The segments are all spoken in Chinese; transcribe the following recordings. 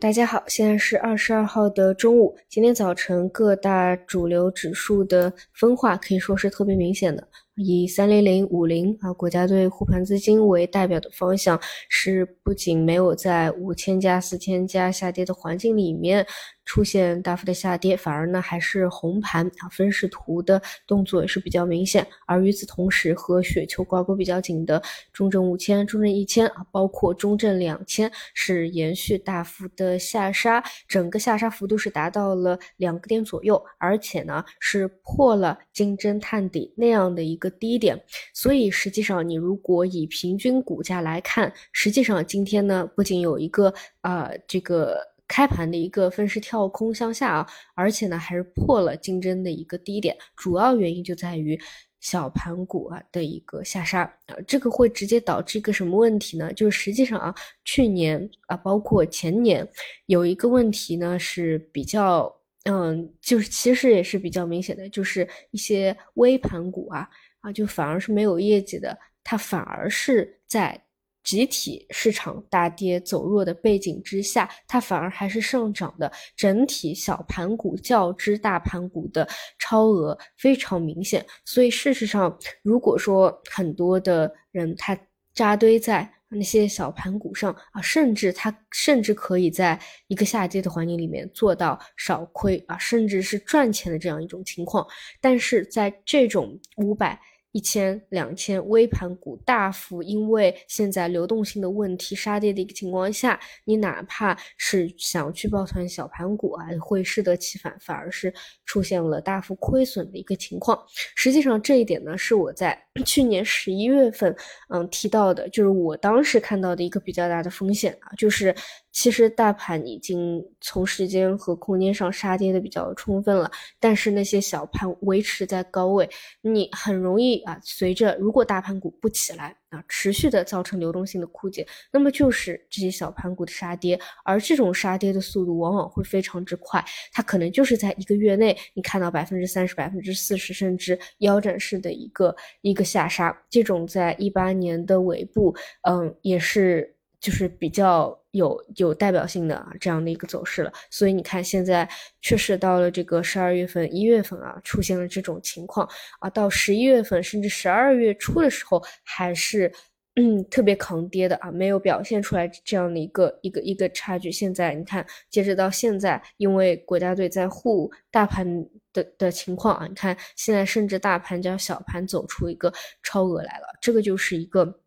大家好，现在是二十二号的中午。今天早晨各大主流指数的分化可以说是特别明显的。以三零零五零啊国家队护盘资金为代表的方向，是不仅没有在五千加、四千加下跌的环境里面出现大幅的下跌，反而呢还是红盘啊，分时图的动作也是比较明显。而与此同时，和雪球挂钩比较紧的中证五千、中证一千啊，包括中证两千，是延续大幅的下杀，整个下杀幅度是达到了两个点左右，而且呢是破了金针探底那样的一个。低点，所以实际上你如果以平均股价来看，实际上今天呢不仅有一个啊这个开盘的一个分时跳空向下啊，而且呢还是破了竞争的一个低点，主要原因就在于小盘股啊的一个下杀啊，这个会直接导致一个什么问题呢？就是实际上啊去年啊包括前年有一个问题呢是比较嗯就是其实也是比较明显的，就是一些微盘股啊。啊，就反而是没有业绩的，它反而是在集体市场大跌走弱的背景之下，它反而还是上涨的。整体小盘股较之大盘股的超额非常明显。所以事实上，如果说很多的人他扎堆在那些小盘股上啊，甚至它甚至可以在一个下跌的环境里面做到少亏啊，甚至是赚钱的这样一种情况。但是在这种五百。一千、两千微盘股大幅因为现在流动性的问题杀跌的一个情况下，你哪怕是想去抱团小盘股啊，会适得其反，反而是出现了大幅亏损的一个情况。实际上这一点呢，是我在去年十一月份嗯提到的，就是我当时看到的一个比较大的风险啊，就是。其实大盘已经从时间和空间上杀跌的比较充分了，但是那些小盘维持在高位，你很容易啊，随着如果大盘股不起来啊，持续的造成流动性的枯竭，那么就是这些小盘股的杀跌，而这种杀跌的速度往往会非常之快，它可能就是在一个月内，你看到百分之三十、百分之四十，甚至腰斩式的一个一个下杀，这种在一八年的尾部，嗯，也是。就是比较有有代表性的这样的一个走势了，所以你看现在确实到了这个十二月份、一月份啊，出现了这种情况啊，到十一月份甚至十二月初的时候还是嗯特别抗跌的啊，没有表现出来这样的一个一个一个差距。现在你看，截止到现在，因为国家队在护大盘的的情况啊，你看现在甚至大盘加小盘走出一个超额来了，这个就是一个。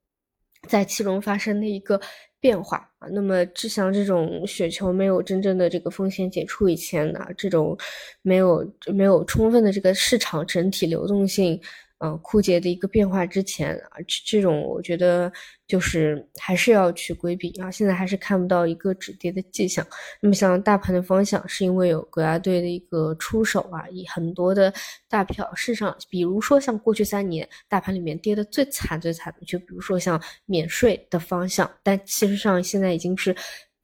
在其中发生的一个变化啊，那么就像这种雪球没有真正的这个风险解除以前呢，这种没有没有充分的这个市场整体流动性。嗯，枯竭的一个变化之前啊，这种我觉得就是还是要去规避啊。现在还是看不到一个止跌的迹象。那么像大盘的方向，是因为有国家队的一个出手啊，以很多的大票市场，比如说像过去三年大盘里面跌的最惨最惨的，就比如说像免税的方向，但其实上现在已经是。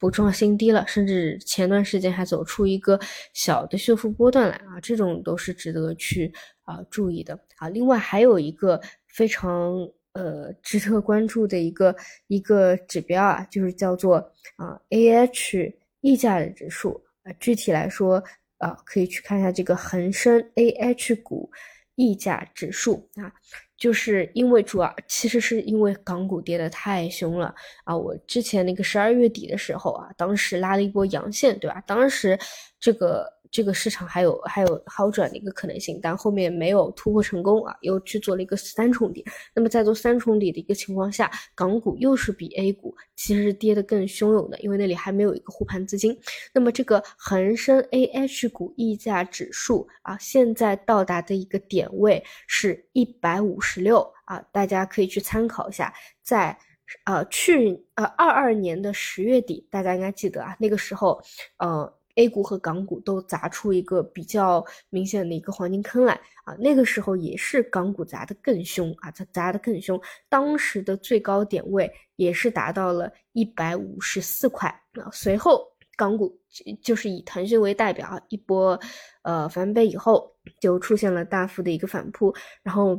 不创新低了，甚至前段时间还走出一个小的修复波段来啊，这种都是值得去啊注意的啊。另外还有一个非常呃值得关注的一个一个指标啊，就是叫做啊 A H 溢价指数啊，具体来说啊，可以去看一下这个恒生 A H 股溢价指数啊。就是因为主要其实是因为港股跌得太凶了啊！我之前那个十二月底的时候啊，当时拉了一波阳线，对吧？当时这个。这个市场还有还有好转的一个可能性，但后面没有突破成功啊，又去做了一个三重底。那么在做三重底的一个情况下，港股又是比 A 股其实是跌得更汹涌的，因为那里还没有一个护盘资金。那么这个恒生 A H 股溢价指数啊，现在到达的一个点位是一百五十六啊，大家可以去参考一下，在呃去呃二二年的十月底，大家应该记得啊，那个时候呃。A 股和港股都砸出一个比较明显的一个黄金坑来啊，那个时候也是港股砸得更凶啊，它砸得更凶，当时的最高点位也是达到了一百五十四块啊。随后港股就是以腾讯为代表一波呃翻倍以后，就出现了大幅的一个反扑，然后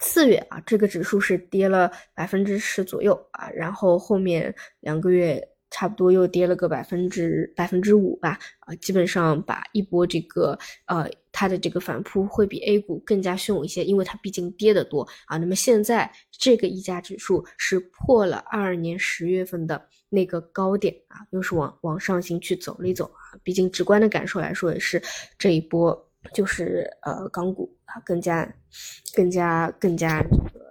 次月啊，这个指数是跌了百分之十左右啊，然后后面两个月。差不多又跌了个百分之百分之五吧，啊，基本上把一波这个呃它的这个反扑会比 A 股更加凶一些，因为它毕竟跌得多啊。那么现在这个溢价指数是破了二二年十月份的那个高点啊，又是往往上行去走了一走啊。毕竟直观的感受来说，也是这一波就是呃港股啊更加更加更加这个。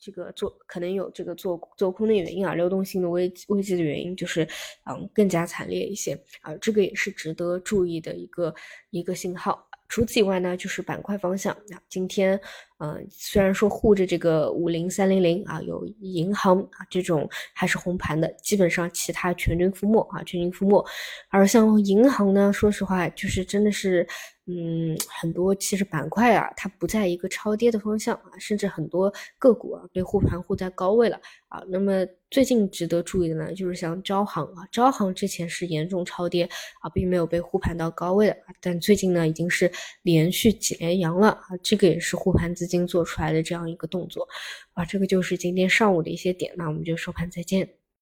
这个做可能有这个做做空的原因啊，流动性的危危机的原因，就是嗯更加惨烈一些啊，这个也是值得注意的一个一个信号。除此以外呢，就是板块方向。那今天，嗯，虽然说护着这个五零三零零啊，有银行啊这种还是红盘的，基本上其他全军覆没啊，全军覆没。而像银行呢，说实话，就是真的是。嗯，很多其实板块啊，它不在一个超跌的方向啊，甚至很多个股啊被护盘护在高位了啊。那么最近值得注意的呢，就是像招行啊，招行之前是严重超跌啊，并没有被护盘到高位的，但最近呢已经是连续几连阳了啊，这个也是护盘资金做出来的这样一个动作啊。这个就是今天上午的一些点，那我们就收盘再见。